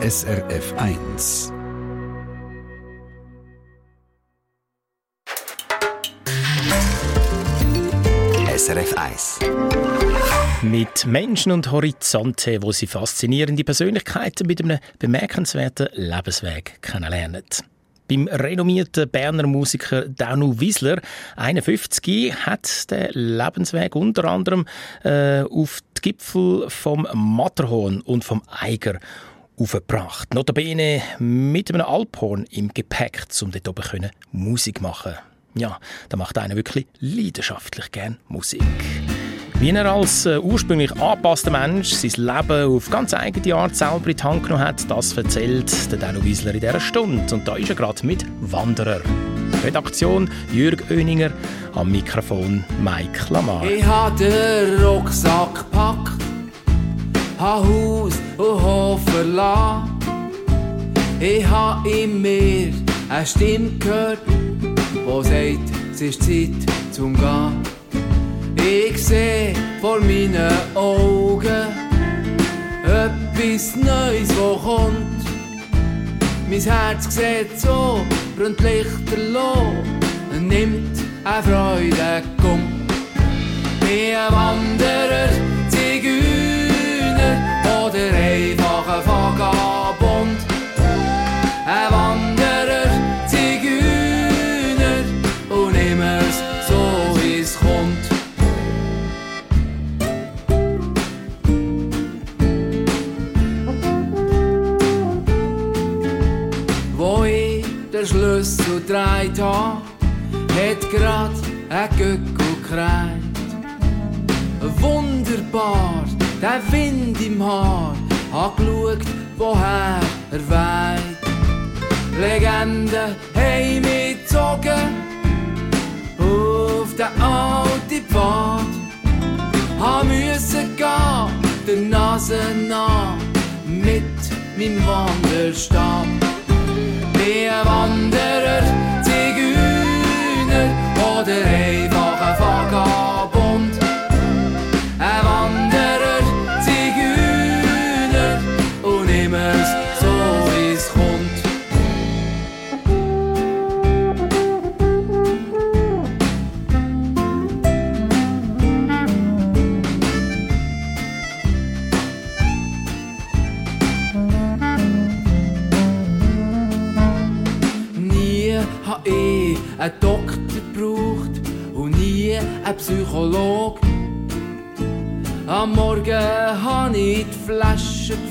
SRF 1. SRF 1. Mit Menschen und Horizonte, wo sie faszinierende Persönlichkeiten mit einem bemerkenswerten Lebensweg kennenlernen. Beim renommierten Berner Musiker Danu Wiesler, 51, hat der Lebensweg unter anderem äh, auf die Gipfel vom Matterhorn und vom Eiger aufgebracht. Notabene mit einem Alphorn im Gepäck, um dort oben Musik machen Ja, da macht einer wirklich leidenschaftlich gern Musik. Wie er als äh, ursprünglich angepasster Mensch sein Leben auf ganz eigene Art selber in die Hand genommen hat, das erzählt der Dano Wiesler in dieser Stunde. Und da ist er gerade mit Wanderer. Redaktion Jürg Oeninger, am Mikrofon Mike Lamar. Ich habe den Rucksack gepackt, habe Haus und Hof verlassen. Ich habe in mir eine Stimme gehört, die sagt, es ist Zeit zum Gehen. Ich sehe vor meinen Augen etwas Neues, wo kommt. Mein Herz sieht so, brennt lichterloh, nimmt eine Freude, komm. Wie ein Wanderer, Zigeuner oder einfach meinem Wanderstab. Wie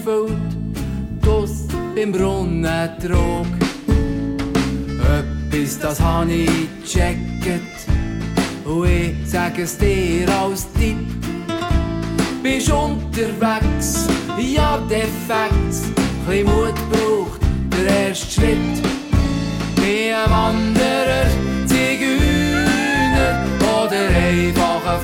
gefüllt, das beim Brunnen trug. Etwas, das hab ich gecheckt und ich sag es dir als Tipp. Bist unterwegs, ja defekt, chli Mut braucht der erste Schritt. Wie ein Wanderer, Zigeuner oder einfach ein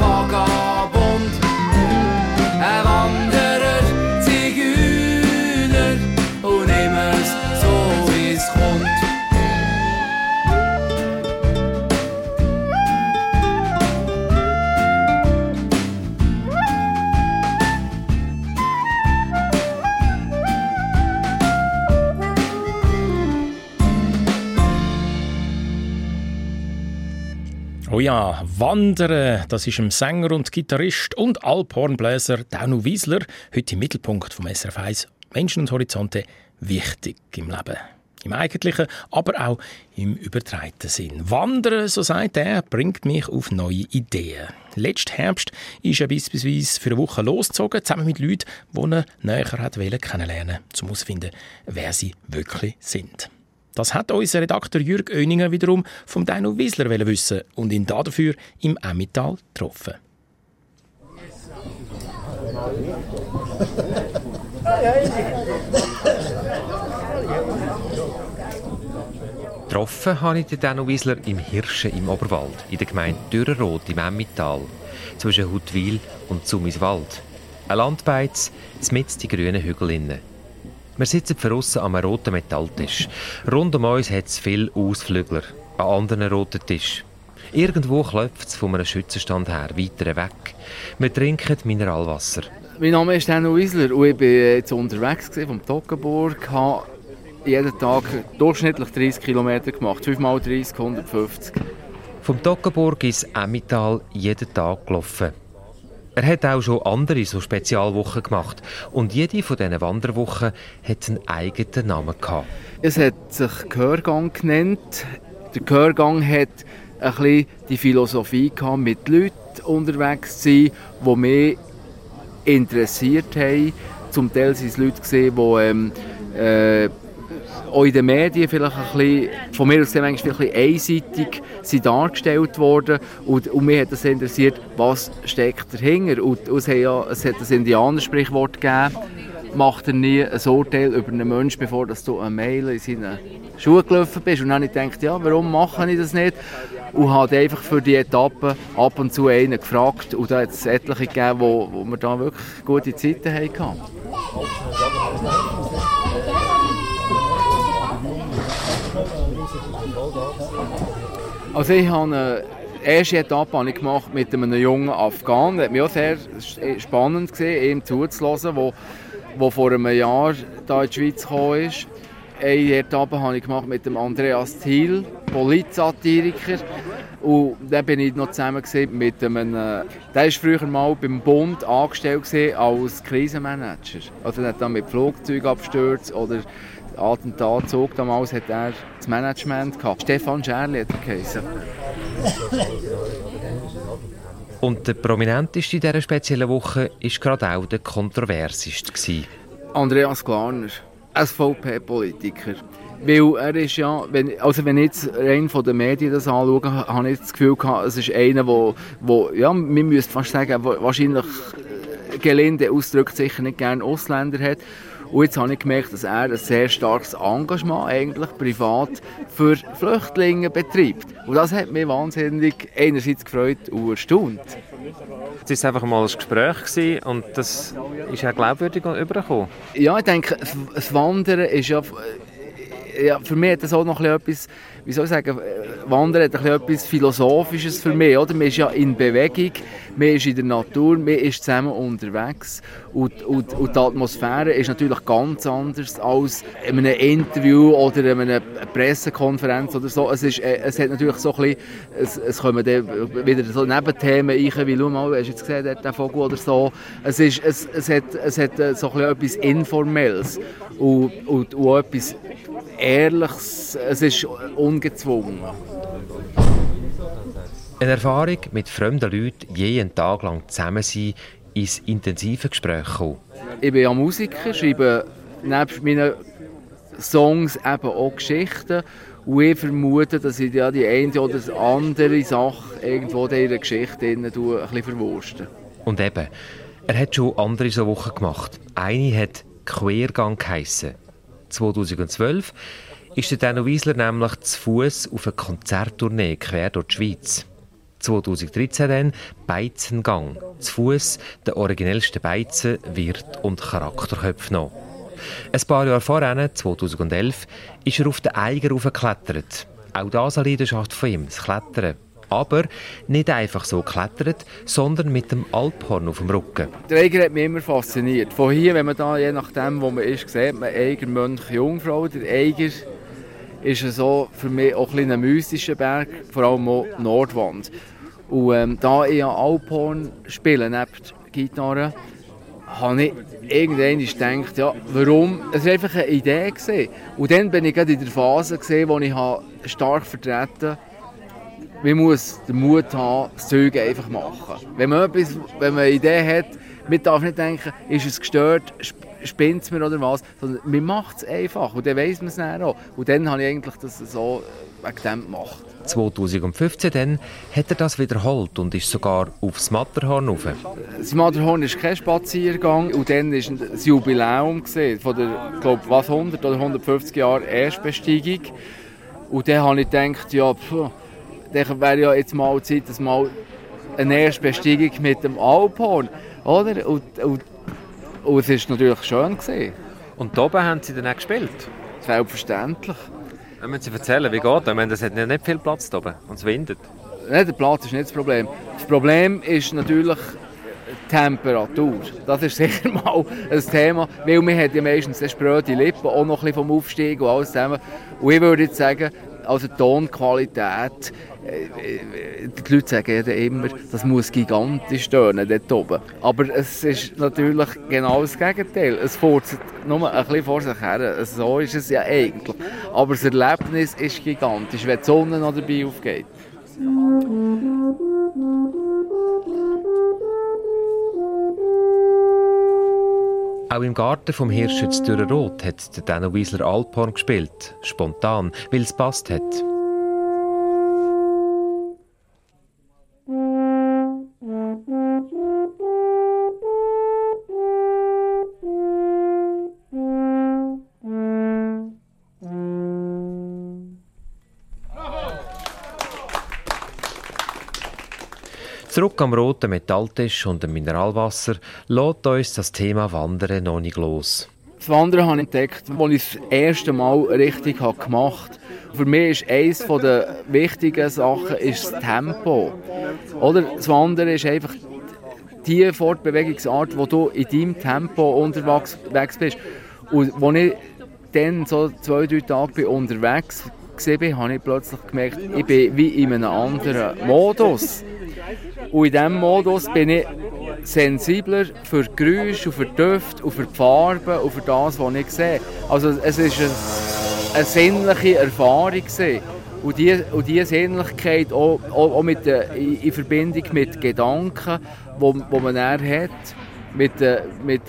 Wandern, das ist ein Sänger und Gitarrist und Alphornbläser Danu Wiesler, heute im Mittelpunkt vom SRF 1 Menschen und Horizonte, wichtig im Leben. Im eigentlichen, aber auch im übertreiten Sinn. Wandern, so sagt er, bringt mich auf neue Ideen. Letzten Herbst ist er beispielsweise für eine Woche losgezogen, zusammen mit Leuten, die er näher kennenlernen um herauszufinden, wer sie wirklich sind. Das hat unser Redakteur Jürg Oeninger wiederum vom Dino Wiesler wissen und ihn dafür im Emmental getroffen. Getroffen habe ich den Dano Wiesler im Hirschen im Oberwald, in der Gemeinde Dürrenroth im Emmental, zwischen Huttwil und Zumiswald. Ein Landbeiz, mitten die grünen Hügel innen. Wir sitzen draussen am roten Metalltisch. Rund um uns hat es viele Ausflügler, an anderen roten Tisch. Irgendwo klopft es von einem Schützenstand her, weiter weg. Wir trinken Mineralwasser. Mein Name ist Daniel Wiesler und ich bin jetzt unterwegs vom Toggenburg. habe jeden Tag durchschnittlich 30 Kilometer gemacht, 5 mal 30, 150. Vom Toggenburg ins Emmital jeden Tag gelaufen. Er hat auch schon andere so Spezialwochen gemacht und jede von diesen Wanderwochen hat einen eigenen Namen gehabt. Es hat sich Gehörgang genannt. Der Gehörgang hat ein bisschen die Philosophie gehabt, mit Leuten unterwegs zu sein, die mich interessiert haben. Zum Teil waren es Leute, die ähm, äh, auch in den Medien vielleicht ein bisschen, von mir aus gesehen, ein bisschen einseitig sind dargestellt worden. Und, und mich hat das interessiert, was steckt dahinter. Und, und es, hat ja, es hat ein Indianersprichwort gegeben, macht er nie ein Urteil über einen Menschen, bevor du eine Mail in seine Schuhe gelaufen bist. Und dann habe ich gedacht, ja, warum mache ich das nicht? Und habe einfach für die Etappe ab und zu einen gefragt. Und da hat es etliche gegeben, wo, wo wir da wirklich gute Zeiten hatten. Also ich habe eine erste Etappe habe ich gemacht mit einem jungen Afghanen. Das hat mich auch sehr spannend gesehen, ihm zuzulassen, wo, wo vor einem Jahr hier in die Schweiz gekommen ist. Eine Etappe habe ich gemacht mit dem Andreas Thiel, Politsatiriker. Und dann bin ich noch zusammen mit einem, äh, der war früher mal beim Bund angestellt als Krisenmanager. Also er hat dann mit Flugzeugabstürzen oder Attentatzug damals hat er das Management gehabt. Stefan Scherli hat er geheißen. Und der prominenteste in dieser speziellen Woche war gerade auch der kontroverseste. Andreas Glarner, SVP-Politiker. Weil er ist ja, wenn, also wenn ich jetzt rein von den Medien das anschaue, habe ich das Gefühl gehabt, es ist einer, wo, wo ja, man müsste fast sagen, wahrscheinlich äh, gelinde ausdrückt sicher nicht gerne Ausländer hat. Und jetzt habe ich gemerkt, dass er ein sehr starkes Engagement eigentlich privat für Flüchtlinge betreibt. Und das hat mich wahnsinnig einerseits gefreut und erstaunt. Es war einfach mal ein Gespräch und das ist auch glaubwürdig übergekommen. Ja, ich denke, das Wandern ist ja ja, für mich hat das auch noch etwas, wie soll ich sagen, Wandern hat etwas Philosophisches für mich, oder? Man ist ja in Bewegung, man ist in der Natur, man ist zusammen unterwegs und, und, und die Atmosphäre ist natürlich ganz anders als in einem Interview oder in einer Pressekonferenz oder so. Es, ist, äh, es hat natürlich so ein bisschen, es, es kommen wieder so Nebenthemen rein, wie, schau mal, hast du jetzt gesehen, der, der Vogel oder so. Es, ist, es, es hat, es hat äh, so ein bisschen etwas Informelles und, und, und etwas Ehrliches, es ist ungezwungen. Eine Erfahrung mit fremden Leuten jeden Tag lang zusammen sein, ins intensive Gespräch kommen. Ich bin ja Musiker, schreibe neben meinen Songs eben auch Geschichten. Und ich vermute, dass ich ja die eine oder andere Sache irgendwo in ihrer Geschichte ein bisschen verwurste. Und eben, er hat schon andere so Wochen gemacht. Eine hat Quergang geheissen. 2012 ist der Dano Wiesler nämlich zu Fuß auf eine Konzerttournee quer durch die Schweiz. 2013 dann Beizengang. Zu Fuß der originellste Beizen, Wirt und Charakterköpfe noch. Ein paar Jahre vorher, 2011, ist er auf den Eiger geklettert. Auch das eine Leidenschaft von ihm, das Klettern. Aber nicht einfach so geklettert, sondern mit dem Alphorn auf dem Rücken. Der Eiger hat mich immer fasziniert. Von hier, wenn man da, je nachdem, wo man ist, sieht man Eiger, Mönch, Jungfrau. Der Eiger ist so für mich auch ein, ein mystischer Berg, vor allem auch Nordwand. Und ähm, da ich Alphorn spiele, neben Gitarre, habe ich irgendwann gedacht, ja, warum? Es war einfach eine Idee. Und dann bin ich gerade in der Phase, gewesen, wo ich stark vertreten habe, man muss den Mut haben, das Zeug einfach machen. Wenn man, etwas, wenn man eine Idee hat, man darf nicht denken, ist es gestört, spinnt es mir oder was, sondern man macht es einfach und dann weiss man es dann auch. Und dann habe ich eigentlich das so wegen dem gemacht. 2015 dann hat er das wiederholt und ist sogar aufs Matterhorn rauf. Das Matterhorn ist kein Spaziergang und dann war das Jubiläum von der, glaube was 100 oder 150 Jahre Erstbesteigung. Und dann habe ich gedacht, ja, pff, dann wäre ja jetzt mal Zeit, dass mal eine Erstbesteigung mit dem Alphorn, oder? Und, und, und es war natürlich schön. Gewesen. Und da oben haben Sie dann auch gespielt? Selbstverständlich. Dann müssen Sie erzählen, wie geht das? Ich meine, das hat nicht viel Platz da oben und es windet. Nein, der Platz ist nicht das Problem. Das Problem ist natürlich Temperatur. Das ist sicher mal ein Thema, weil man hat ja meistens spröde Lippen, auch noch ein bisschen vom Aufstieg und alles zusammen. Und ich würde jetzt sagen, also Tonqualität, äh, äh, die Leute sagen ja immer, das muss gigantisch tönen dort oben. Aber es ist natürlich genau das Gegenteil. Es furzt nur ein bisschen vor sich her. So ist es ja eigentlich. Aber das Erlebnis ist gigantisch, wenn die Sonne noch dabei aufgeht. Auch im Garten vom Hirschütz Dürrenroth hat der Dano Wiesler Alphorn gespielt. Spontan, weil es passt hat. Zurück am roten Metalltisch und dem Mineralwasser lässt uns das Thema Wandern noch nicht los. Das Wandern habe ich entdeckt, als ich das erste Mal richtig gemacht habe. Für mich ist eines der wichtigen Sachen ist das Tempo. Oder das Wandern ist einfach die Fortbewegungsart, wo du in deinem Tempo unterwegs bist. Und als ich dann so zwei, drei Tage unterwegs war, habe ich plötzlich gemerkt, ich bin wie in einem anderen Modus. Und in diesem Modus bin ich sensibler für Geräusche, für Düfte, für die Farben und für das, was ich sehe. Also es war eine, eine sinnliche Erfahrung. Und diese und die Sinnlichkeit auch, auch, auch mit in Verbindung mit Gedanken, die man hat, mit, mit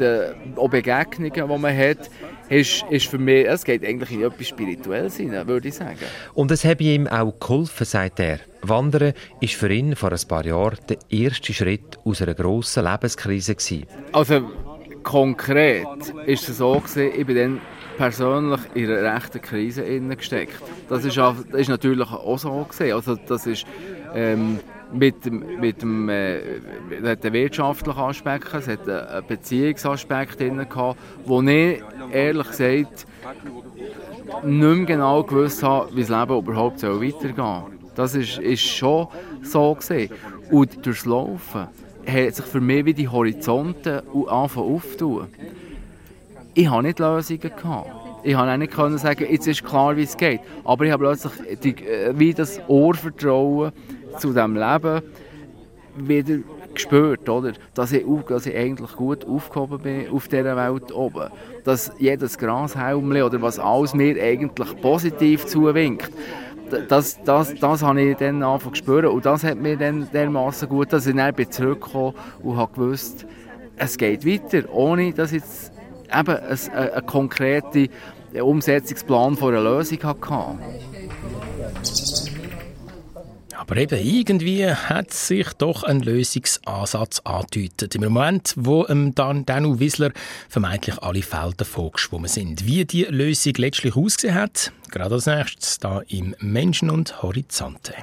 Begegnungen, die man hat, ist, ist für mich, es geht eigentlich in etwas Spirituelles hinein, würde ich sagen. Und es hat ihm auch geholfen, sagt er. Wandern war für ihn vor ein paar Jahren der erste Schritt aus einer grossen Lebenskrise. Gewesen. Also konkret ist es so, gewesen, ich bin dann persönlich in einer rechten Krise gesteckt. Das ist, das ist natürlich auch so. Gewesen. Also das ist... Ähm, mit mit dem äh, hat wirtschaftlichen Aspekt, es hat einen Beziehungsaspekt drin gehabt, wo ich ehrlich gesagt nicht mehr genau gewusst habe, wie das Leben überhaupt weitergehen soll. Das ist, ist schon so gesehen. Und durchs Laufen hat sich für mich wie die Horizonte angefangen aufzutun. Ich hatte nicht Lösungen. Gehabt. Ich konnte nicht können sagen, jetzt ist klar, wie es geht. Aber ich habe plötzlich die, äh, wie das Ohrvertrauen zu diesem Leben wieder gespürt, oder? Dass, ich, dass ich eigentlich gut aufgehoben bin auf dieser Welt oben. Dass jedes Grashalmchen oder was alles mir eigentlich positiv zuwinkt. Das, das, das habe ich dann angefangen zu spüren und das hat mir dann dermaßen gut, dass ich dann zurückgekommen und habe gewusst, es geht weiter, ohne dass ich jetzt eben einen, einen konkreten Umsetzungsplan von einer Lösung hatte. Aber eben irgendwie hat sich doch ein Lösungsansatz angedeutet. Im Moment, wo ähm, dann Danu Wissler vermeintlich alle Felder vorgeschwommen sind. Wie die Lösung letztlich ausgesehen hat, gerade als nächstes da im Menschen und Horizonte.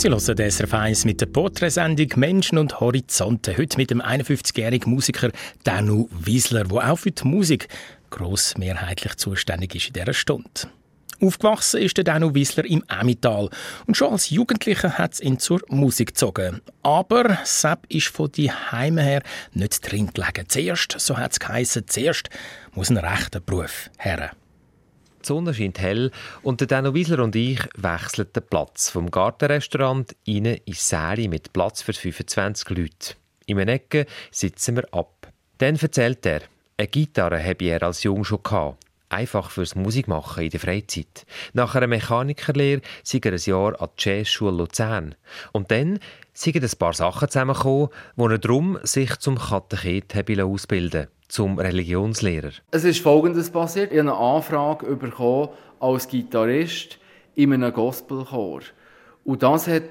Sie hören den SRF 1 mit der Porträtsendung Menschen und Horizonte. Heute mit dem 51-jährigen Musiker Danu Wiesler, der auch für die Musik grossmehrheitlich zuständig ist in dieser Stunde. Aufgewachsen ist der Danu Wiesler im Emmental und schon als Jugendlicher hat es ihn zur Musik gezogen. Aber Sepp ist von die Heime her nicht drin gelegen. Zuerst, so hat es zuerst muss ein rechter Beruf her. Die Sonne scheint hell und der Dano Wiesler und ich wechseln den Platz vom Gartenrestaurant in Serie mit Platz für 25 Leute. In einer Ecke sitzen wir ab. Dann erzählt er, eine Gitarre habe er als Jung schon gehabt. Einfach fürs Musikmachen in der Freizeit. Nach einer Mechanikerlehre sei er ein Jahr an die Jazzschule Luzern. Und dann sind ein paar Sachen zusammengekommen, wo er darum sich zum Katechet ausbilden zum Religionslehrer. Es ist Folgendes passiert. Ich habe eine Anfrage bekommen als Gitarrist in einem Gospelchor. Und das hat,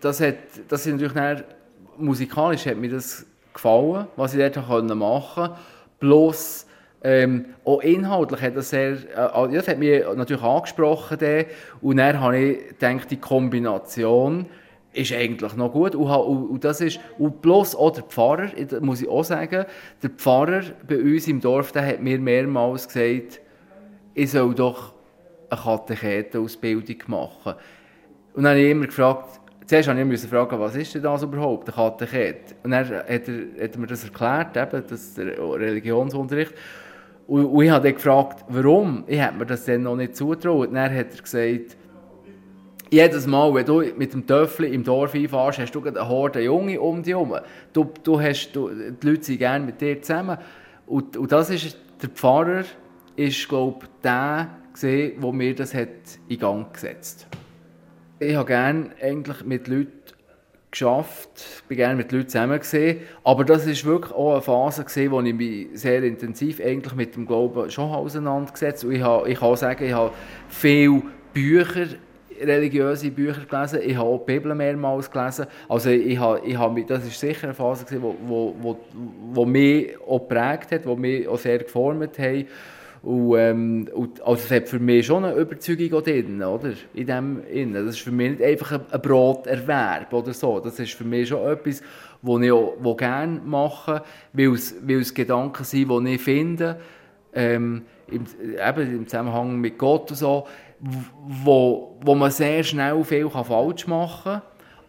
das hat, das ist natürlich dann, musikalisch hat mir das gefallen, was ich dort machen konnte. Bloß ähm, auch inhaltlich hat das sehr, äh, das hat mich natürlich angesprochen. Dann. Und dann habe ich gedacht, die Kombination ist eigentlich noch gut. Und, und, das ist, und bloß auch der Pfarrer, muss ich auch sagen, der Pfarrer bei uns im Dorf, der hat mir mehrmals gesagt, ich soll doch eine Katechete-Ausbildung machen. Und dann habe ich immer gefragt, zuerst habe ich fragen, was ist denn das überhaupt, eine Katechete? Und dann hat er, hat er mir das erklärt, eben, das der Religionsunterricht. Und, und ich habe dann gefragt, warum? Ich hätte mir das dann noch nicht zutraut. Und dann hat er gesagt, jedes Mal, wenn du mit dem Töffel im Dorf einfahrst, hast du eine Horde Junge um dich herum. Du, du hast, du, die Leute sind gerne mit dir zusammen. Und, und das ist, der Pfarrer ist, glaube ich, der, gesehen, der mir das hat in Gang gesetzt hat. Ich habe gerne eigentlich mit Leuten geschafft, bin gerne mit Leuten zusammen gesehen, aber das ist wirklich auch eine Phase gesehen, wo ich mich sehr intensiv eigentlich mit dem Glauben schon auseinandergesetzt habe, ich kann sagen, ich habe viele Bücher religiöse Bücher gelesen, ich habe auch die Bibel mehrmals gelesen. Also ich habe, ich habe, das ist sicher eine Phase, die wo, wo, wo, wo mich auch geprägt hat, die mich auch sehr geformt hat. Und, ähm, und, also es hat für mich schon eine Überzeugung drin, oder? In dem Innen. Das ist für mich nicht einfach ein, ein Broterwerb oder so. Das ist für mich schon etwas, was ich auch, gerne mache, weil es, weil es Gedanken sind, die ich finde, ähm, im, eben im Zusammenhang mit Gott und so, wo, wo man sehr schnell viel falsch machen kann,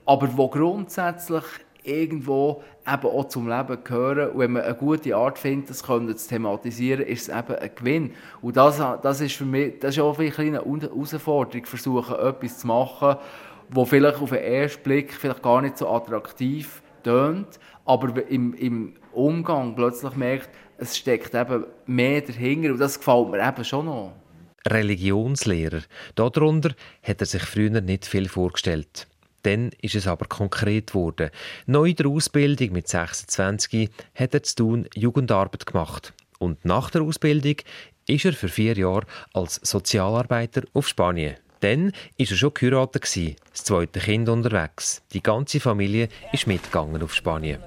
aber wo grundsätzlich irgendwo eben auch zum Leben gehören. Und wenn man eine gute Art findet, das können zu thematisieren, ist es eben ein Gewinn. Und das, das ist für mich, das ist auch eine kleine Herausforderung, versuchen, etwas zu machen, wo vielleicht auf den ersten Blick vielleicht gar nicht so attraktiv tönt, aber im, im Umgang plötzlich merkt, es steckt eben mehr dahinter und das gefällt mir eben schon noch. Religionslehrer. Darunter hat er sich früher nicht viel vorgestellt. Dann ist es aber konkret geworden. Neu der Ausbildung mit 26 hat er zu tun Jugendarbeit gemacht. Und nach der Ausbildung ist er für vier Jahre als Sozialarbeiter auf Spanien. Dann ist er schon geheiratet, das zweite Kind unterwegs. Die ganze Familie ist mitgegangen auf Spanien.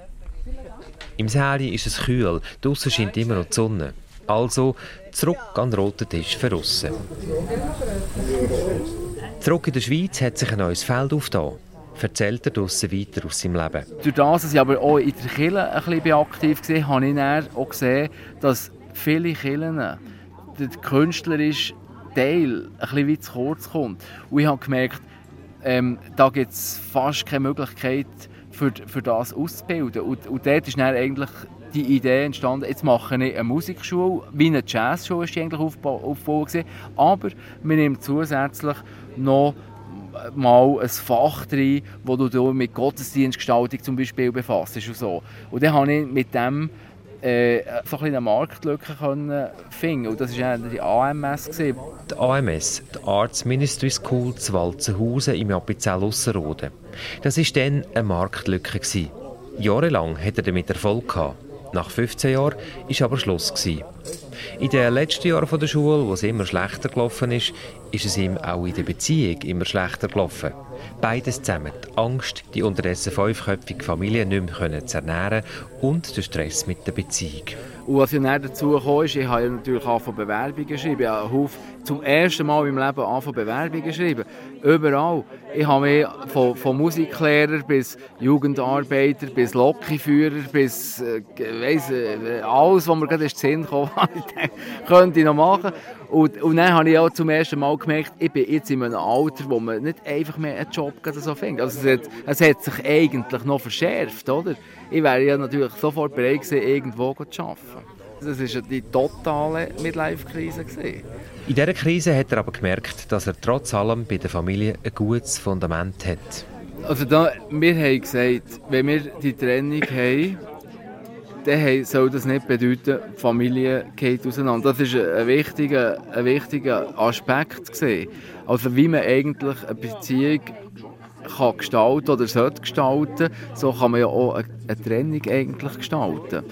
Im Säle ist es kühl, draussen scheint immer noch die Sonne. Also zurück an den roten Tisch für Russen. Zurück in der Schweiz hat sich ein neues Feld aufgetan. Erzählt er draussen weiter aus seinem Leben. Durch das, dass ich aber auch in der Kirche ein bisschen aktiv war, habe ich auch gesehen, dass viele Kirchen der künstlerische Teil ein bisschen zu kurz kommt. Und ich habe gemerkt, ähm, da gibt es fast keine Möglichkeit, für, für das auszubilden. Und, und dort ist dann eigentlich die Idee entstanden, jetzt mache ich eine Musikschule, wie eine Jazzschule ist die eigentlich aufgebaut aber wir nehmen zusätzlich noch mal ein Fach drin, wo du mit Gottesdienstgestaltung zum Beispiel befasst und so. Und dann habe ich mit dem äh, so ein eine Marktlücke können finden und das war die AMS. Gewesen. Die AMS, die Arts Ministry School zu Walzenhausen im Appenzell Ausserrhoden. Das war dann eine Marktlücke. Gewesen. Jahrelang hat er damit Erfolg gehabt. Nach 15 Jahren war aber Schluss. Gewesen. In den letzten Jahren der Schule, wo es immer schlechter gelaufen ist, ist es ihm auch in der Beziehung immer schlechter gelaufen. Beides zusammen, die Angst, die unterdessen fünfköpfige Familie nicht mehr zu ernähren und der Stress mit der Beziehung. Und was dann dazu kam, ist, ich habe natürlich von Bewerbungen geschrieben. Ich habe zum ersten Mal in meinem Leben von Bewerbungen geschrieben. Überall. Ich habe mich von, von Musiklehrer bis Jugendarbeiter, bis Lokführer, bis äh, weiss, äh, alles, was mir gerade in den Sinn kam, könnte ich noch machen. Und, und dann habe ich auch zum ersten Mal gemerkt, ich bin jetzt in einem Alter, wo man nicht einfach mehr einen Job so findet. Also es hat, es hat sich eigentlich noch verschärft, oder? Ich wäre ja natürlich sofort bereit gewesen, irgendwo zu arbeiten. Das war die totale Midlife-Krise. In dieser Krise hat er aber gemerkt, dass er trotz allem bei der Familie ein gutes Fundament hat. Also da, wir haben gesagt, wenn wir die Trennung haben, dann soll das nicht bedeuten, die Familie geht auseinander. Das war ein wichtiger, ein wichtiger Aspekt. Gewesen. Also wie man eigentlich eine Beziehung kann gestalten oder sollte gestalten, so kann man ja auch eine, Trennung eigentlich gestalten.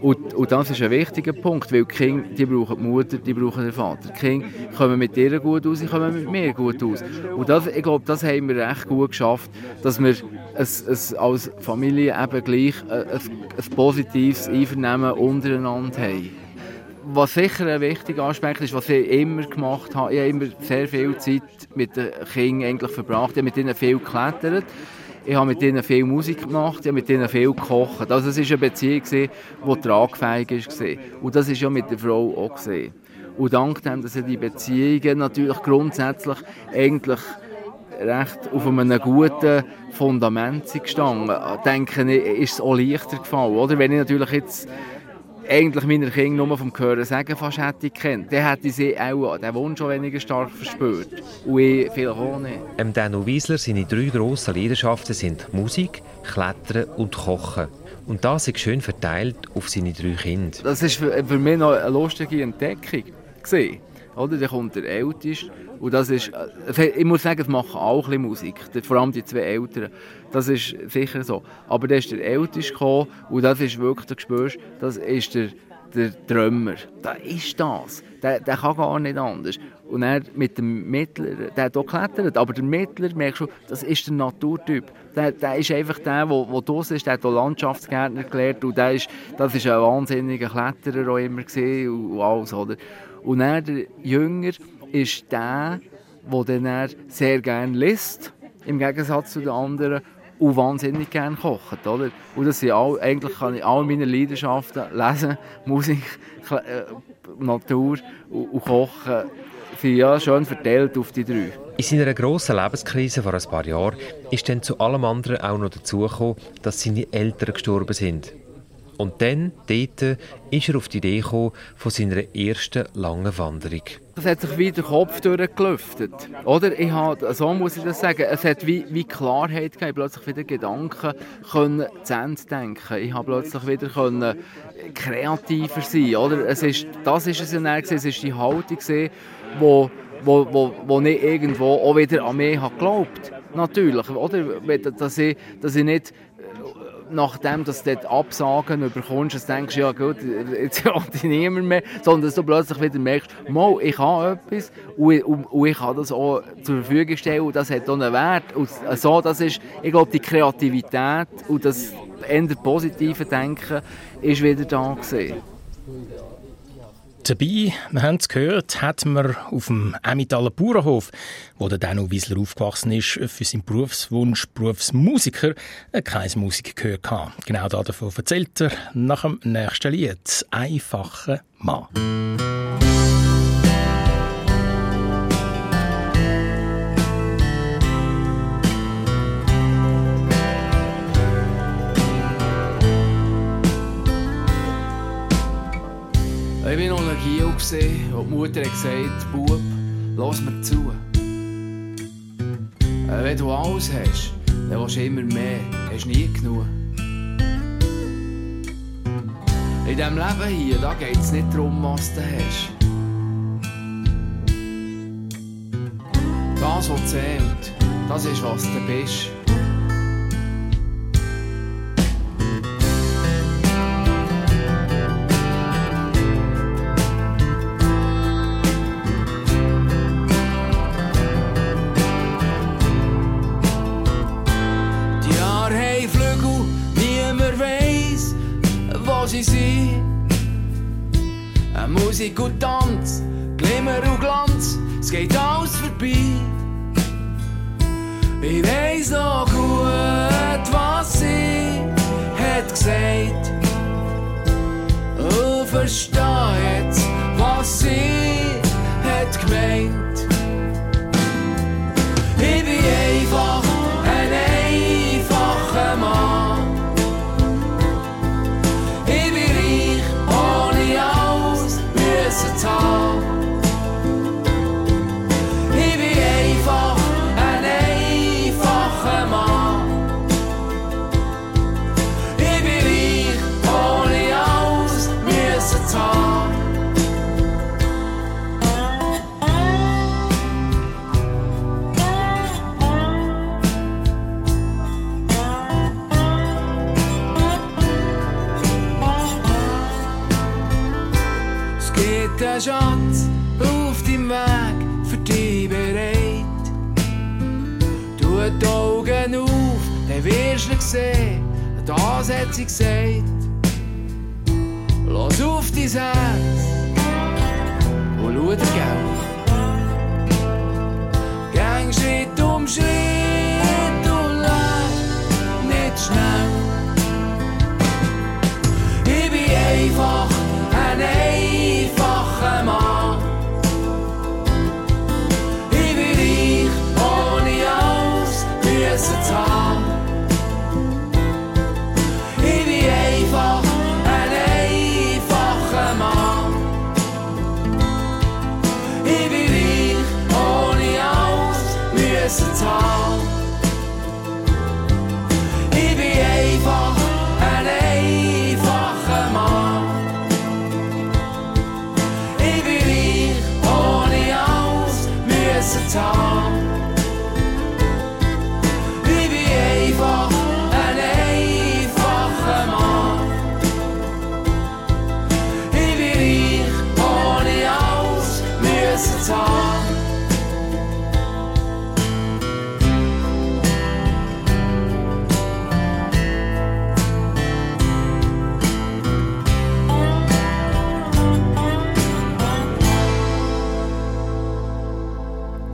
Und, und das ist ein wichtiger Punkt, weil die Kinder, die brauchen die Mutter, die brauchen den Vater. Die Kinder kommen mit ihr gut aus, sie kommen mit mir gut aus. Und das, ich glaube, das haben wir recht gut geschafft, dass wir es, es als Familie eben gleich ein, ein positives Einvernehmen untereinander haben was sicher ein wichtiger Aspekt ist, was ich immer gemacht habe, ich habe immer sehr viel Zeit mit den Kindern eigentlich verbracht. Ich habe mit ihnen viel geklettert, ich habe mit ihnen viel Musik gemacht, ich habe mit ihnen viel gekocht. Also es war eine Beziehung, die tragfähig war. Und das ist ja mit der Frau auch. Und dank dem, dass die Beziehungen natürlich grundsätzlich eigentlich recht auf einem guten Fundament sind gestanden, denke ich, ist es auch leichter gefallen. Oder? Wenn ich natürlich jetzt eigentlich meine Kinder nur vom Hören sagen fast hätte kennt, dann hätte sie auch den Wunsch schon weniger stark verspürt. Und ich vielleicht auch nicht. Ähm, Daniel Wiesler, seine drei grossen Leidenschaften sind Musik, Klettern und Kochen. Und das ist schön verteilt auf seine drei Kinder. Das ist für, für mich noch eine lustige Entdeckung. Gewesen. Oder? Dann kommt der Älteste. Und das ist, äh, ich muss sagen, es machen auch ein Musik. Vor allem die zwei Eltern. Das ist sicher so. Aber dann ist der Älteste gekommen und das ist wirklich, du spürst, das ist der, der Drömer. Das ist das. Der, der kann gar nicht anders. Und er mit dem Mittler, der hat auch geklettert, aber der Mittler, merkst du, das ist der Naturtyp. Der, der ist einfach der, der, der draussen ist, der hat auch Landschaftsgärtner gelernt und der ist, das ist ein wahnsinniger Kletterer auch immer gesehen und alles, oder? Und dann der Jünger ist der, der dann sehr gerne liest, im Gegensatz zu den anderen, und wahnsinnig gerne kocht. Oder? Und das sind all, eigentlich kann ich all meine Leidenschaften, Lesen, Musik, äh, Natur und, und Kochen, sind ja schön verteilt auf die drei. In seiner grossen Lebenskrise vor ein paar Jahren ist dann zu allem anderen auch noch dazugekommen, dass seine Eltern gestorben sind. Und dann, dort, ist er auf die Idee gekommen von seiner ersten langen Wanderung. Es hat sich wie der Kopf durchgelüftet. Oder? Ich habe, so muss ich das sagen. Es hat wie, wie Klarheit gegeben. Ich plötzlich wieder Gedanken können zu Ende denken. Ich habe plötzlich wieder können kreativer sein. Oder? Es ist, das ist es ja dann, es ist die Haltung, die wo, wo, wo, wo ich irgendwo auch wieder an mich habe geglaubt Natürlich, oder? Dass ich, dass ich nicht nachdem du dort Absagen bekommst, dass du denkst, ja gut, jetzt hat ich niemand mehr, sondern dass du plötzlich wieder merkst, mal, ich habe etwas und, und, und, ich kann das auch zur Verfügung stellen und das hat auch einen Wert. Und so, das ist, ich glaube, die Kreativität und das eher positive Denken ist wieder da gewesen. Dabei, wir haben es gehört, hat man auf dem Emmentaler Bauernhof, wo der Dano Wiesler aufgewachsen ist, für seinen Berufswunsch Berufsmusiker kein Musik gehört. Genau davon erzählt er nach dem nächsten Lied. Einfache Mann. Kiel und die Mutter hat gesagt, Bub, lass mir zu. Äh, wenn du alles hast, dann willst du immer mehr, hast nie genug. In diesem Leben hier, da geht es nicht darum, was du hast. Das, was zählt, das ist, was du bist. Musik und Tanz, Glimmer und Glanz, es geht alles vorbei. Ich weiss noch gut, was sie hat gesagt. Und verstehe dann wirst du sehen. Das hat sie gesagt. Lass auf dein Herz und schau dir müssen zu haben.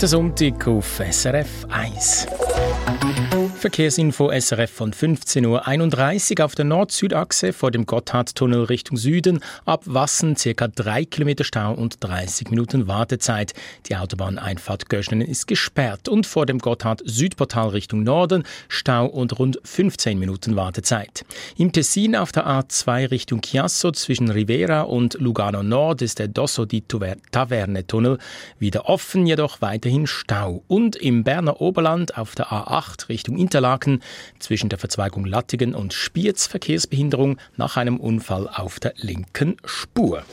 Der Sonntag auf SRF 1. Verkehrsinfo SRF von 15.31 Uhr auf der Nord-Süd-Achse vor dem Gotthardtunnel Richtung Süden. Ab Wassen circa 3 Kilometer Stau und 30 Minuten Wartezeit. Die Autobahneinfahrt Göschenen ist gesperrt und vor dem Gotthard-Südportal Richtung Norden Stau und rund 15 Minuten Wartezeit. Im Tessin auf der A2 Richtung Chiasso zwischen Rivera und Lugano Nord ist der Dosso di Taverne-Tunnel wieder offen, jedoch weiterhin Stau. Und im Berner Oberland auf der A8 Richtung Interlaken zwischen der Verzweigung Lattigen und Spiez Verkehrsbehinderung nach einem Unfall auf der linken Spur.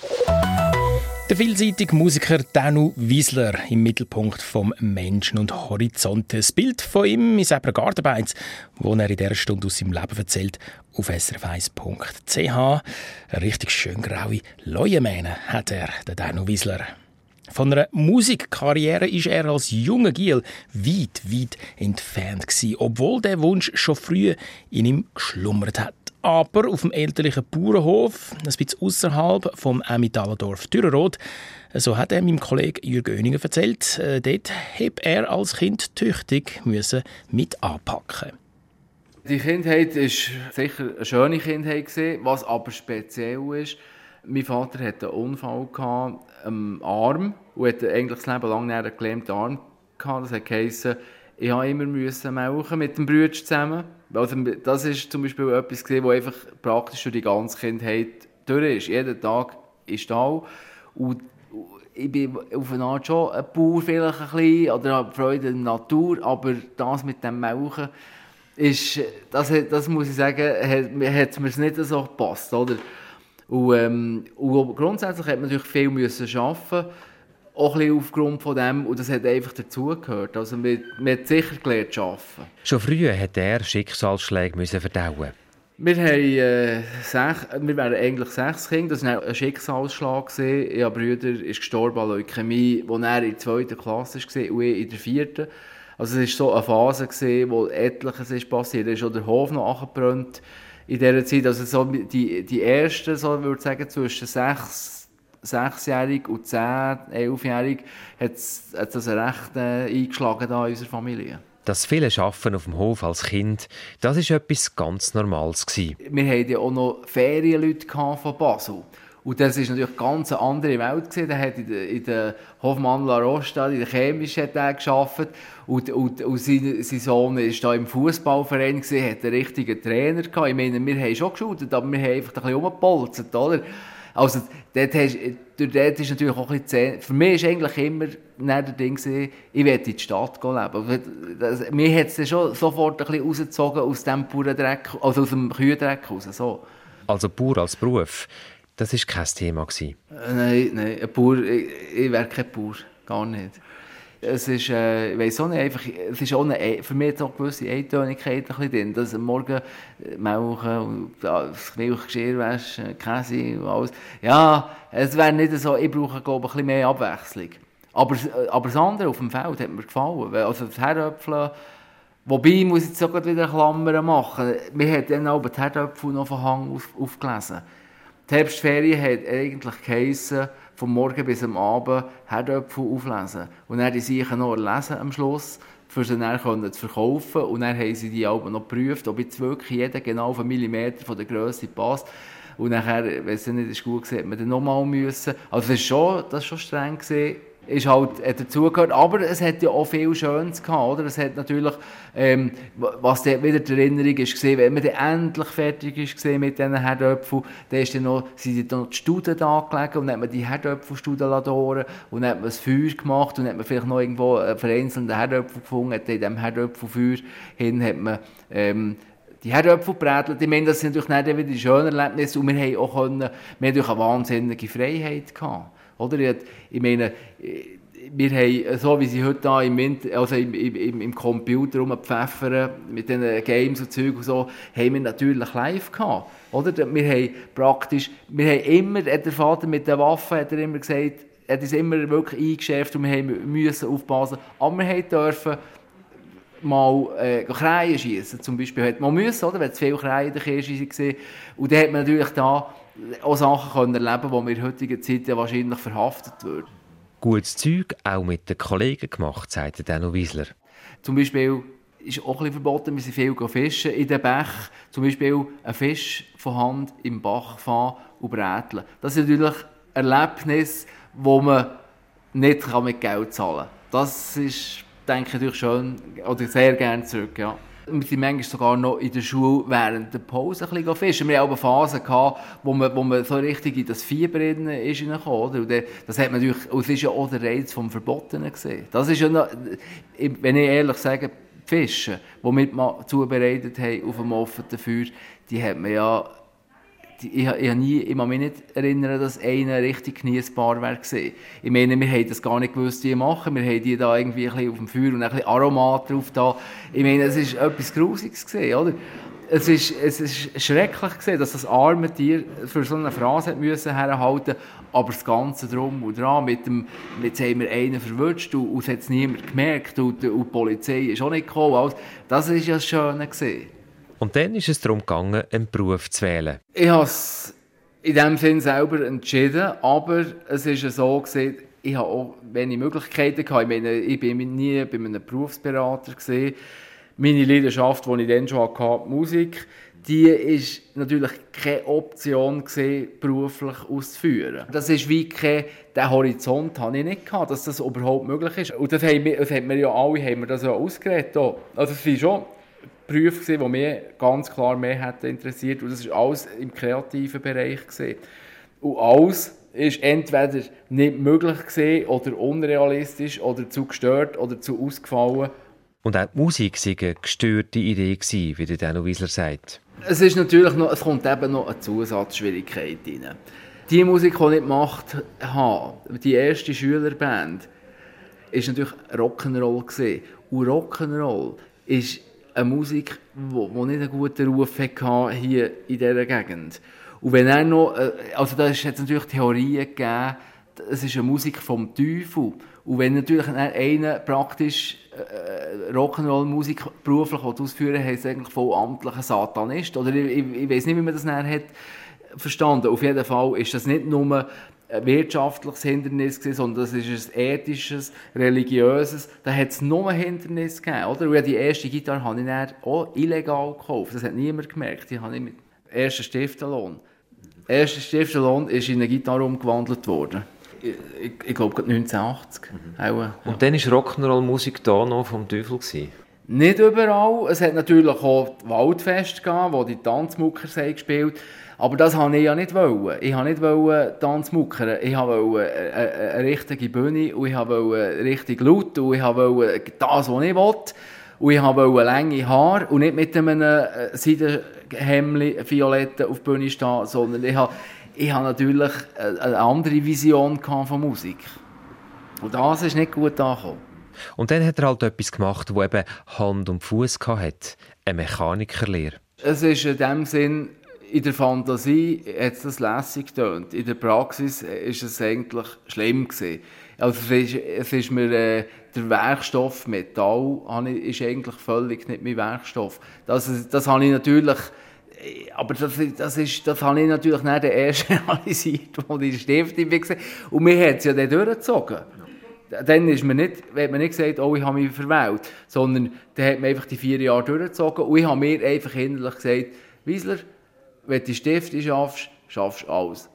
Der vielseitige Musiker Danu Wiesler im Mittelpunkt vom Menschen und Horizont. Das Bild von ihm ist eben Gartenbeiz, wo er in dieser Stunde aus seinem Leben erzählt, auf srf1.ch. Eine richtig schön graue Leuenmähne hat er, der Danu Wiesler. Von einer Musikkarriere ist er als junger Giel weit, weit entfernt gewesen, obwohl der Wunsch schon früh in ihm geschlummert hat. Aber auf dem elterlichen Bauernhof, ein bisschen außerhalb vom Emmentaler Dorf so hat er meinem Kollegen Jürgen Oeninger erzählt, äh, dort heb er als Kind tüchtig müssen mit anpacken. Die Kindheit war sicher eine schöne Kindheit, was aber speziell ist. Mein Vater hatte einen Unfall am Arm und hatte eigentlich das Leben lang einen gelähmten Arm gehabt. Das heisst, ich musste immer müssen melken mit dem Bruder zusammen. Also das ist zum Beispiel etwas, was einfach praktisch durch die ganze Kindheit durch ist. Jeden Tag ist da. Und ich bin auf eine Art schon ein Bauer vielleicht ein bisschen, oder habe Freude in der Natur, aber das mit dem Melken, ist, das, das muss ich sagen, hat, hat mir nicht so gepasst, oder? Und, ähm, und grundsätzlich hat man natürlich viel müssen arbeiten, auch ein bisschen aufgrund von dem, und das hat einfach dazugehört. Also man, man hat sicher gelernt zu arbeiten. Schon früh hat er Schicksalsschläge müssen verdauen. Wir, haben, äh, sech, wir waren eigentlich sechs Kinder, das war ein Schicksalsschlag. Habe Brüder ist gestorben an Leukämie, als er in der zweiten Klasse war und ich in der vierten. Also es war so eine Phase, gewesen, wo etliches ist passiert. Ist auch der Hof noch angebrannt in dieser Zeit. Also so die, die ersten, so, ich würde sagen, zwischen sechs, sechsjährig und zehn, elfjährig, hat es recht äh, eingeschlagen da in unserer Familie. Das viele Schaffen auf dem Hof als Kind, das ist etwas ganz Normales gewesen. Wir hatten ja auch noch Ferienleute von Basel. Und das ist natürlich ganz eine andere Welt gewesen. Der hat in der, in der Hofmann La Rosta, in der Chemisch hat er gearbeitet. Und, und, und sein, sein Sohn war da im Fußballverein gewesen, hat einen richtigen Trainer gehabt. Ich meine, wir haben schon geschaut, aber wir haben einfach ein bisschen rumgepolzert, oder? Also, dort, hast, dort ist natürlich auch ein bisschen Für mich war eigentlich immer der Ding, gewesen, ich will in die Stadt leben. Das, mir hat es schon sofort ein bisschen rausgezogen aus dem puren Dreck, also aus dem Kühendreck raus. So. Also pur als Beruf, das war kein Thema? Gewesen. Äh, nein, nein, ein Bauer, ich, ich wäre kein Bauer, gar nicht. Es ist, äh, ich weiss auch nicht, einfach, es ist eine, für mich auch gewisse Eintönigkeit ein drin, dass am Morgen melken, das Milchgeschirr waschen, Käse und alles. Ja, es wäre nicht so, ich brauche glaube ich ein bisschen mehr Abwechslung. Aber, aber das andere auf dem Feld hat mir gefallen, also das Herdöpfeln, Wobei, muss ich jetzt sogar wieder Klammern machen. Mir hat dann auch die Herdöpfel noch von Hang auf, aufgelesen. Die Herbstferien hat eigentlich geheissen, vom Morgen bis am Abend Herdöpfel auflesen. Und dann die sicher noch lesen am Schluss, für sie dann zu verkaufen. Und dann haben sie die Alben noch geprüft, ob jetzt wirklich jeder genau auf einen Millimeter von der Größe passt. Und nachher, wenn es nicht gut war, hat man dann nochmal müssen. Also das war schon, schon streng. Gewesen ist halt dazugehört. Aber es hat ja auch viel Schönes gehabt, oder? Es hat natürlich, ähm, was dort wieder die Erinnerung ist, gesehen, wenn man dann endlich fertig ist mit diesen Herdöpfeln, dann ist dann noch, sind dann noch die Studen da gelegen und dann hat man die Herdöpfelstuden ladoren und dann hat man das Feuer gemacht und dann hat man vielleicht noch irgendwo einen vereinzelten Herdöpfel gefunden, hat in diesem Herdöpfelfeuer hin hat man, ähm, die Herdöpfel brätelt. Ich meine, das sind natürlich nicht wieder schöne Erlebnisse und wir haben auch können, wir haben natürlich eine wahnsinnige Freiheit gehabt. Oder? Ich meine, wir haben, so wie sie heute im, Winter, also im, im, im Computer rumpfeffern, mit den Games und Zeug und so, haben wir natürlich live gehabt. Oder? Wir haben praktisch, wir haben immer, der Vater mit den Waffen hat er immer gesagt, hat uns immer wirklich eingeschärft und wir müssen aufpassen. Aber wir dürfen mal äh, Kreien schießen zum Beispiel. Hat man müssen, oder? Wenn zu viele Kreien in der Kirche waren. Und dann hat man natürlich da auch Sachen können erleben können, die in heutiger Zeit ja wahrscheinlich verhaftet würden. Gutes Zeug auch mit den Kollegen gemacht, sagt Dano Wiesler. Zum Beispiel ist auch ein bisschen verboten, wir sind viel fischen in den Bach. Zum Beispiel ein Fisch von Hand im Bach fahren und bräteln. Das ist natürlich ein Erlebnis, wo man nicht mit Geld zahlen kann. Das ist, denke ich, schön oder sehr gerne zurück. Ja. Wir sind manchmal sogar noch in der Schule während der Pause ein bisschen fischen. Wir hatten auch Phasen, gehabt, wo man, wo man so richtig in das Fieber ist Und das hat man natürlich, und das ist ja auch der Reiz vom Verbotenen gesehen. Das ist ja noch, wenn ich ehrlich sage, die Fische, die wir zubereitet haben auf dem offenen Feuer, die hat man ja ich, ich, nie, ich kann mich nicht erinnern, dass einer richtig genießbar wäre. Ich meine, wir haben das gar nicht gewusst, wie machen. Wir haben die da irgendwie ein auf dem Feuer und ein bisschen Aromat drauf da. Ich meine, es ist etwas Grusiges gesehen, oder? Es ist, es ist schrecklich gesehen, dass das arme Tier für so eine Phrase müssen herhalten, aber das Ganze drum und dran, mit dem, jetzt haben wir einen verwünscht und, es hat es niemand gemerkt und, und die Polizei ist auch nicht gekommen. Also, das ist ja das Schöne gesehen. Und dann ist es darum gegangen, einen Beruf zu wählen. Ich habe es in dem Sinn selber entschieden, aber es ist so gesehen, ich habe auch wenig Möglichkeiten gehabt. Ich meine, ich bin nie bei einem Berufsberater gesehen. Meine Leidenschaft, die ich dann schon hatte, Musik, die ist natürlich keine Option gesehen, beruflich auszuführen. Das ist wie kein, den Horizont habe ich nicht gehabt, dass das überhaupt möglich ist. Und das haben wir, das haben wir ja alle, haben wir das ja ausgeredet. Also es ist schon Berufe, die mich ganz klar mehr hätten interessiert. Und das war alles im kreativen Bereich. Gewesen. Und alles ist entweder nicht möglich gewesen, oder unrealistisch oder zu gestört oder zu ausgefallen. Und auch die Musik war eine gestörte Idee, gewesen, wie der Dano Wiesler sagt. Es, ist natürlich noch, es kommt eben noch eine Zusatzschwierigkeit rein. Die Musik, die ich gemacht habe, die erste Schülerband, war natürlich Rock'n'Roll. Und Rock'n'Roll ist eine Musik, die nicht einen guten Ruf hatte hier in dieser Gegend. Und wenn er noch, äh, also da hat es natürlich Theorien gegeben, es ist eine Musik vom Teufel. Und wenn natürlich einer praktisch äh, Rock'n'Roll-Musik beruflich ausführen will, es eigentlich voll amtlicher Satanist. Oder ich, ich, ich weiß nicht, wie man das näher hat verstanden. Auf jeden Fall ist das nicht nur wirtschaftliches Hindernis, gewesen, sondern das ist ein ethisches, religiöses. Da hat es nur ein Hindernis gegeben. Oder? Und die erste Gitarre habe ich dann auch illegal gekauft. Das hat niemand gemerkt. Die habe ich mit ersten Stiftenlohn. Der erste Stiftenlohn ist in eine Gitarre umgewandelt worden. Ich, ich, ich glaube 1980. Mhm. Auch, ja. Und dann war Rock'n'Roll-Musik da noch vom Teufel? Gewesen. Nicht überall. Es hat natürlich auch Waldfest gegeben, wo die Tanzmucker gespielt aber das wollte ich ja nicht. Wollen. Ich wollte nicht Tanzmuckern. Ich wollte eine, eine, richtige Bühne und ich wollte richtig laut und ich wollte das, was ich wollte. Und ich wollte lange Haare und nicht mit einem äh, Seidenhemd, Violetten auf der Bühne stehen, sondern ich habe, ich habe natürlich eine andere Vision von Musik. Und das ist nicht gut angekommen. Und dann hat er halt etwas gemacht, das eben Hand und Fuß hatte, eine Mechanikerlehre. Es ist in dem Sinn in der Fantasie hat es das lässig getönt. In der Praxis ist es eigentlich schlimm gewesen. Also es ist, es ist mir äh, der Werkstoff Metall ist eigentlich völlig nicht mein Werkstoff. Das, das habe ich natürlich aber das, das, ist, das habe ich natürlich nicht der erste realisiert, wo ich Stiftung war. Und mir hat es ja dann durchgezogen. Dann ist mir nicht, hat man nicht gesagt, oh, ich habe mich verwählt, sondern dann hat man einfach die vier Jahre durchgezogen und ich habe mir einfach innerlich gesagt, Wiesler, wenn du Stifte schaffst, schaffst du alles.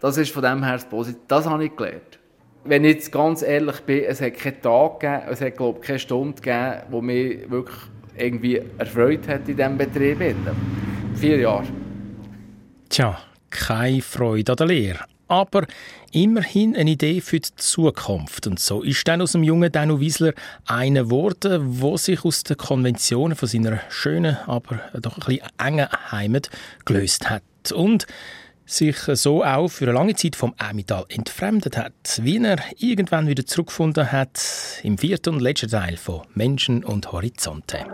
Das ist von dem her das Positive. Das habe ich gelernt. Wenn ich jetzt ganz ehrlich bin, es hat keinen Tag gegeben, es hat, glaube ich, keine Stunde gegeben, die mich wirklich irgendwie erfreut hat in diesem Betrieb. Vier Jahre. Tja, keine Freude an der Lehre aber immerhin eine Idee für die Zukunft. Und so ist dann aus dem jungen Danu Wiesler einer geworden, der sich aus den Konventionen von seiner schönen, aber doch ein bisschen engen Heimat gelöst hat. Und sich so auch für eine lange Zeit vom Emmental entfremdet hat, wie er irgendwann wieder zurückgefunden hat im vierten und letzten Teil von Menschen und Horizonte.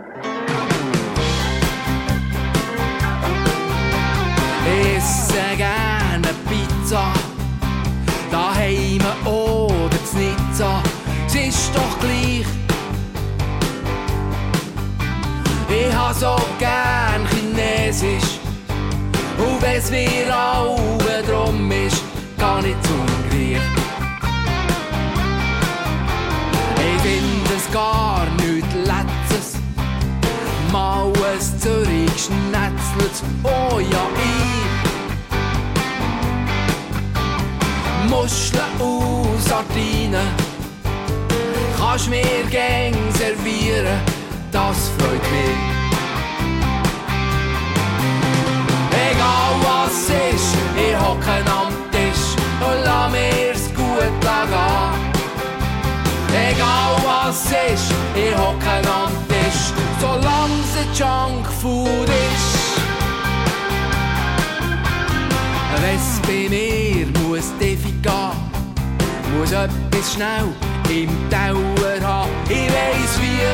Esse doch gleich. Ich hab so gern Chinesisch und wenn's mir alle drum ist, gar nicht zum Griech. Ich find es gar nicht letztes, mal ein Zürich schnetzelt, oh ja ich. Muscheln und Sardinen kannst mir gäng servieren, das freut mich. Egal was ist, ich hocke am Tisch und lass mir's gut gehen. Egal was ist, ich hocke am Tisch, solang's ein Junkfood ist. Wenn's bei mir muss Defi gehen, muss etwas schnell im Tower haben. Ich weiss wie.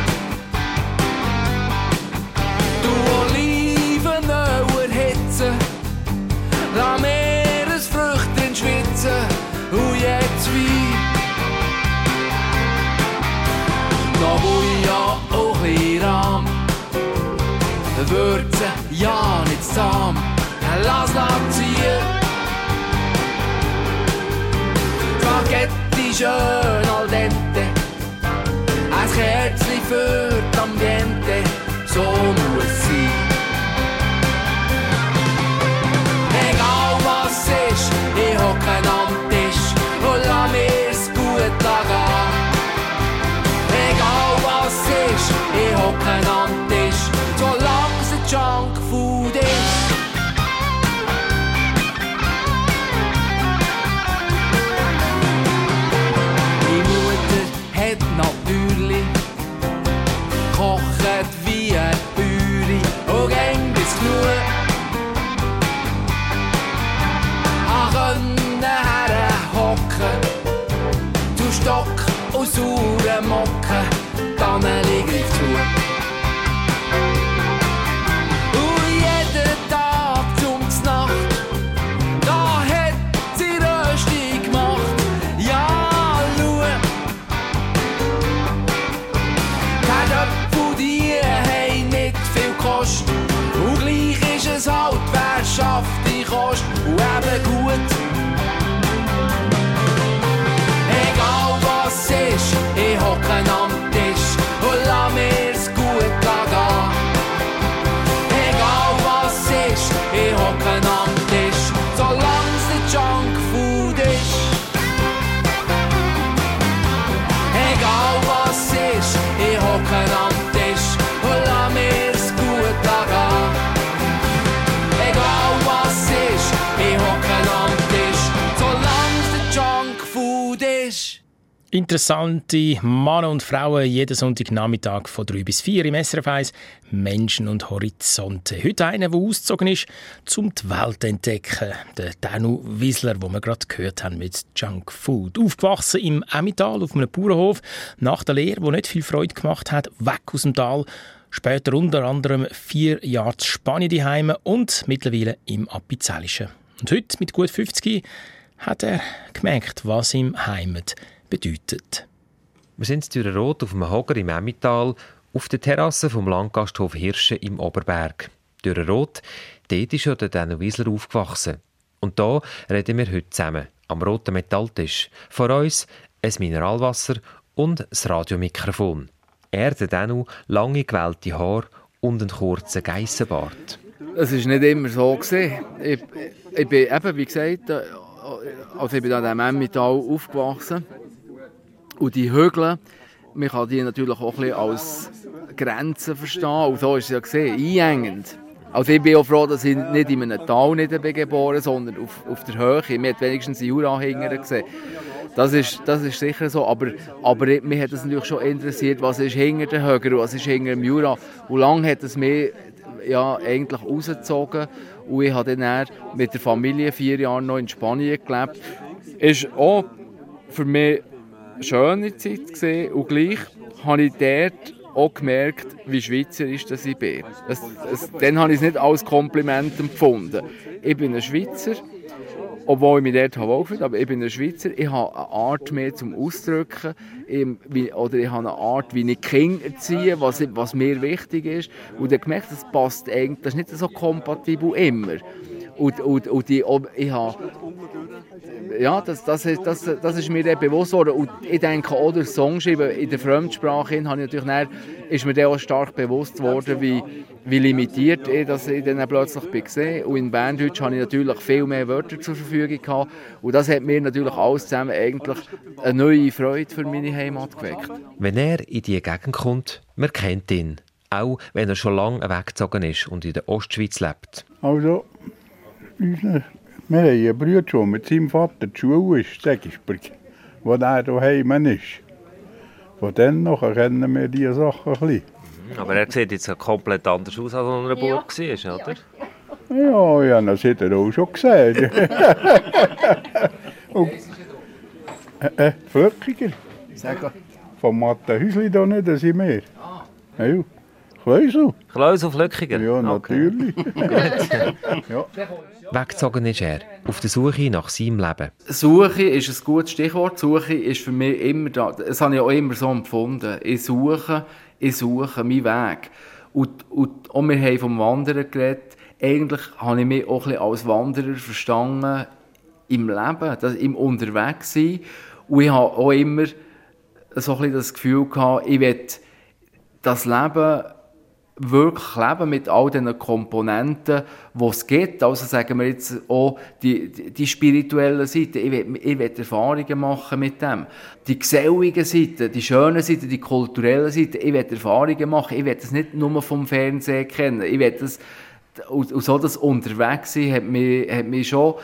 Du Olivenöl erhitzen, lass Meeresfrüchte schwitzen und jetzt wie. Noch ja auch ein Rahm, Würzen ja nicht zahm, lass lass ziehen. Spaghetti schön ein Kerzchen Interessante Männer und Frauen jeden Sonntagnachmittag von 3 bis 4 im SRF 1 Menschen und Horizonte. Heute einer, der ausgezogen ist, um die Welt zu entdecken. Der Danu Wiesler, den wir gerade gehört haben mit Junk Food. Aufgewachsen im Emmental auf einem Bauernhof. Nach der Lehre, die nicht viel Freude gemacht hat, weg aus dem Tal. Später unter anderem vier Jahre in Spanien daheim und mittlerweile im Appenzellischen. Und heute, mit gut 50, hat er gemerkt, was ihm Heimat bedeutet. Wir sind in Rot auf dem Hoger im Emmental auf der Terrasse vom Landgasthof Hirsche im Oberberg. Rot, dort ist ja der Daniel Wiesler aufgewachsen. Und da reden wir heute zusammen, am roten Metalltisch. Vor uns ein Mineralwasser und das Radiomikrofon. Er, der Danu, lange gewellte Haare und einen kurzen Geissenbart. Es war nicht immer so. Gewesen. Ich, ich bin eben, wie gesagt, äh, also ich bin an diesem Emmental aufgewachsen. Und die Hügel, man kann die natürlich auch ein als Grenzen verstehen. Und so ist es ja gesehen, einengend. Also ich bin auch froh, dass ich nicht in einem Tal nicht bin sondern auf, auf der Höhe. Man hat wenigstens die Jura-Hänger gesehen. Das ist, das ist sicher so, aber, aber mich hat es natürlich schon interessiert, was ist hinter den Höger was ist hinter dem Jura. Und lange hat es mich ja, eigentlich rausgezogen und ich habe dann mit der Familie vier Jahre noch in Spanien gelebt. Ist auch für mich schöne Zeit gesehen und gleich habe ich dort auch gemerkt, wie schweizerisch das ich bin. Das, das, dann habe ich es nicht als Kompliment empfunden. Ich bin ein Schweizer, obwohl ich mich dort wohlfühle, aber ich bin ein Schweizer, ich habe eine Art mehr zum Ausdrücken, oder ich habe eine Art, wie ich Kinder erziehe, was, was mir wichtig ist. Und ich habe gemerkt, das passt eigentlich, das ist nicht so kompatibel immer. Und, und, und die, ich habe, ja, das, das, ist, das, das ist mir dann bewusst geworden. Und ich denke auch durch Songschreiben in der Fremdsprache habe ich natürlich dann, ist mir dann auch stark bewusst geworden, wie, wie limitiert ich das ich dann plötzlich bin gesehen. Und in Berndeutsch habe ich natürlich viel mehr Wörter zur Verfügung gehabt. Und das hat mir natürlich alles zusammen eigentlich eine neue Freude für meine Heimat geweckt. Wenn er in diese Gegend kommt, man kennt ihn. Auch wenn er schon lange weggezogen ist und in der Ostschweiz lebt. Also, wir haben einen Bruder, der mit seinem Vater die Schule ist, Segisburg, wo er daheim ist. Von dann noch kennen wir diese Sachen ein bisschen. Aber er sieht jetzt komplett anders aus, als er in Burg war, oder? Ja, ja, das hat er auch schon gesehen. Und, äh, äh, Flöckiger. Sag Von Mathe Häusli da nicht, das sind wir. Ja, Kleusel. Kleusel Flöckiger? Ja, natürlich. ja. Weggezogen ist er, auf der Suche nach seinem Leben. Suche ist ein gutes Stichwort. Suche ist für mich immer da. Das habe ich auch immer so empfunden. Ich suche, ich suche meinen Weg. Und, und, und wir haben vom Wandern geredet. Eigentlich habe ich mich auch ein bisschen als Wanderer verstanden im Leben, das, im Unterwegssein. Und ich habe auch immer so ein bisschen das Gefühl gehabt, ich will das Leben wirklich leben mit all diesen Komponenten, die es gibt. Also sagen wir jetzt auch die, die, spirituelle Seite. Ich will, ich will Erfahrungen machen mit dem. Die gesellige Seite, die schöne Seite, die kulturelle Seite. Ich will Erfahrungen machen. Ich will das nicht nur vom Fernsehen kennen. Ich will das, und, und so das Unterwegssein hat mich, hat mich schon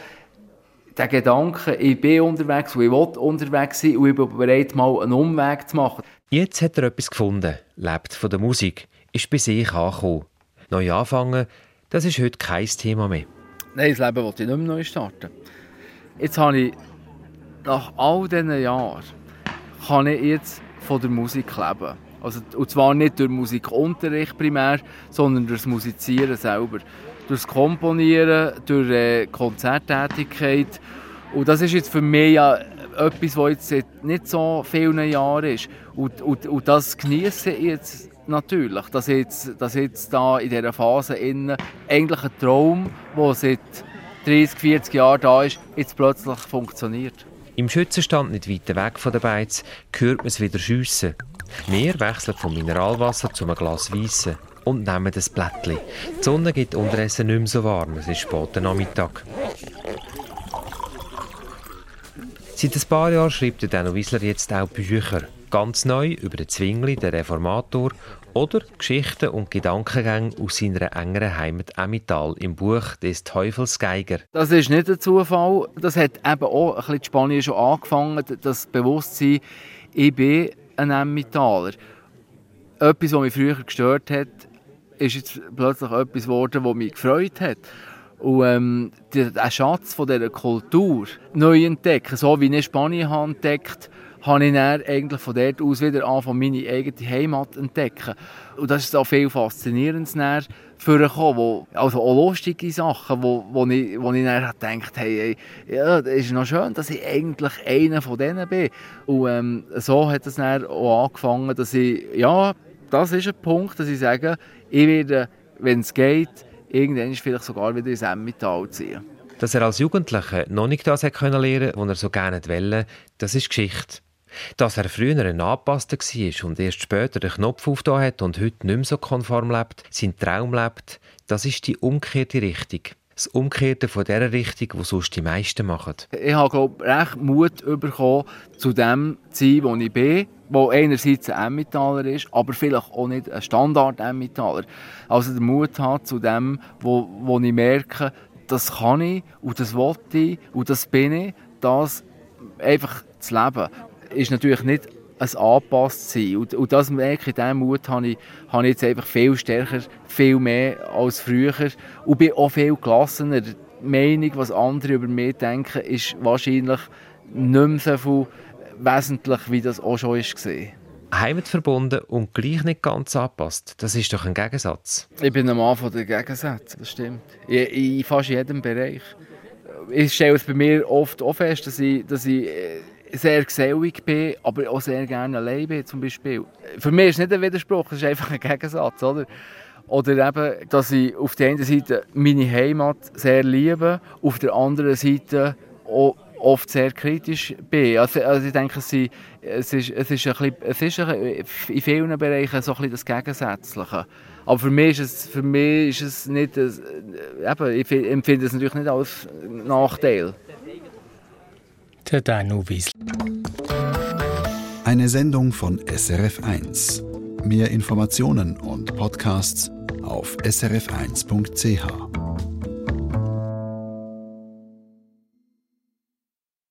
der Gedanke, ich bin unterwegs und ich will unterwegs sein und ich bin bereit, mal einen Umweg zu machen. Jetzt hat er etwas gefunden, lebt von der Musik ist bei sich angekommen. Neu anfangen, das ist heute kein Thema mehr. Nein, das Leben wollte ich nicht mehr neu starten. Jetzt habe ich, nach all diesen Jahren, kann ich jetzt von der Musik leben. Also, und zwar nicht durch Musikunterricht primär, sondern durch das Musizieren selber. Durch das Komponieren, durch äh, Konzerttätigkeit. Und das ist jetzt für mich ja etwas, was jetzt seit nicht so vielen Jahren ist. Und, und, und das genieße ich jetzt natürlich, dass jetzt, dass jetzt da in dieser Phase innen eigentlich ein Traum, der seit 30, 40 Jahren da ist, jetzt plötzlich funktioniert. Im Schützenstand nicht weit weg von der Beiz hört man es wieder schiessen. Wir wechseln vom Mineralwasser zu einem Glas Weisse und nehmen das Blättchen. Die Sonne geht unterdessen nicht mehr so warm, es ist später Nachmittag. Seit ein paar Jahren schreibt der Dano Wiesler jetzt auch Bücher. Ganz neu über den Zwingli, den Reformator oder Geschichten und Gedankengänge aus seiner engeren Heimat Emmental im Buch des Teufels Geiger. Das ist nicht ein Zufall. Das hat eben auch ein bisschen in Spanien schon angefangen, das Bewusstsein, ich bin ein Emmentaler. Etwas, was mich früher gestört hat, ist jetzt plötzlich etwas geworden, das mich gefreut hat. Und ähm, den Schatz von dieser Kultur neu entdecken, so wie ich Spanien entdeckt habe ich dann eigentlich von dort aus wieder angefangen, meine eigene Heimat zu entdecken. Und das ist auch viel Faszinierendes vorgekommen, wo, also auch lustige Sachen, wo, wo ich, wo ich dann gedacht hey, hey, ja, das ist noch schön, dass ich eigentlich einer von denen bin. Und ähm, so hat es dann auch angefangen, dass ich, ja, das ist ein Punkt, dass ich sage, ich werde, wenn es geht, irgendwann vielleicht sogar wieder ins Emmental ziehen. Dass er als Jugendlicher noch nicht das lernen konnte, was er so gerne wollte, das ist Geschichte. Dass er früher ein Angepasster war und erst später den Knopf aufgetan hat und heute nicht mehr so konform lebt, seinen Traum lebt, das ist die umgekehrte Richtung. Das Umkehrte von der Richtung, die sonst die meisten machen. Ich habe, glaube recht Mut bekommen, zu dem zu sein, wo ich bin, wo einerseits ein Emmentaler ist, aber vielleicht auch nicht ein Standard-Emmentaler. Also den Mut hat zu dem, wo, wo ich merke, das kann ich und das will ich und das bin ich, das einfach zu leben ist natürlich nicht ein angepasst sein. Und, und das merke ich, diesen Mut habe ich, habe ich jetzt einfach viel stärker, viel mehr als früher und bin auch viel gelassener. Die Meinung, was andere über mich denken, ist wahrscheinlich nicht mehr so viel wesentlich, wie das auch schon war. Heimatverbunden und gleich nicht ganz angepasst. Das ist doch ein Gegensatz. Ich bin ein Mann von den Gegensätzen, das stimmt. In, in fast jedem Bereich. Ich stelle es bei mir oft auch fest, dass ich, dass ich äh, sehr gesellig bin, aber auch sehr gerne allein bin, zum Beispiel. Für mich ist es nicht ein Widerspruch, es ist einfach ein Gegensatz, oder? Oder eben, dass ich auf der einen Seite meine Heimat sehr liebe, auf der anderen Seite oft sehr kritisch bin. Also, also ich denke, es ist, es ist, ein bisschen, es ist in vielen Bereichen so ein bisschen das Gegensätzliche. Aber für mich ist es, für mich ist es nicht, ein, eben, ich empfinde es natürlich nicht als Nachteil der Danu Wiesel. Eine Sendung von SRF1. Mehr Informationen und Podcasts auf srf1.ch.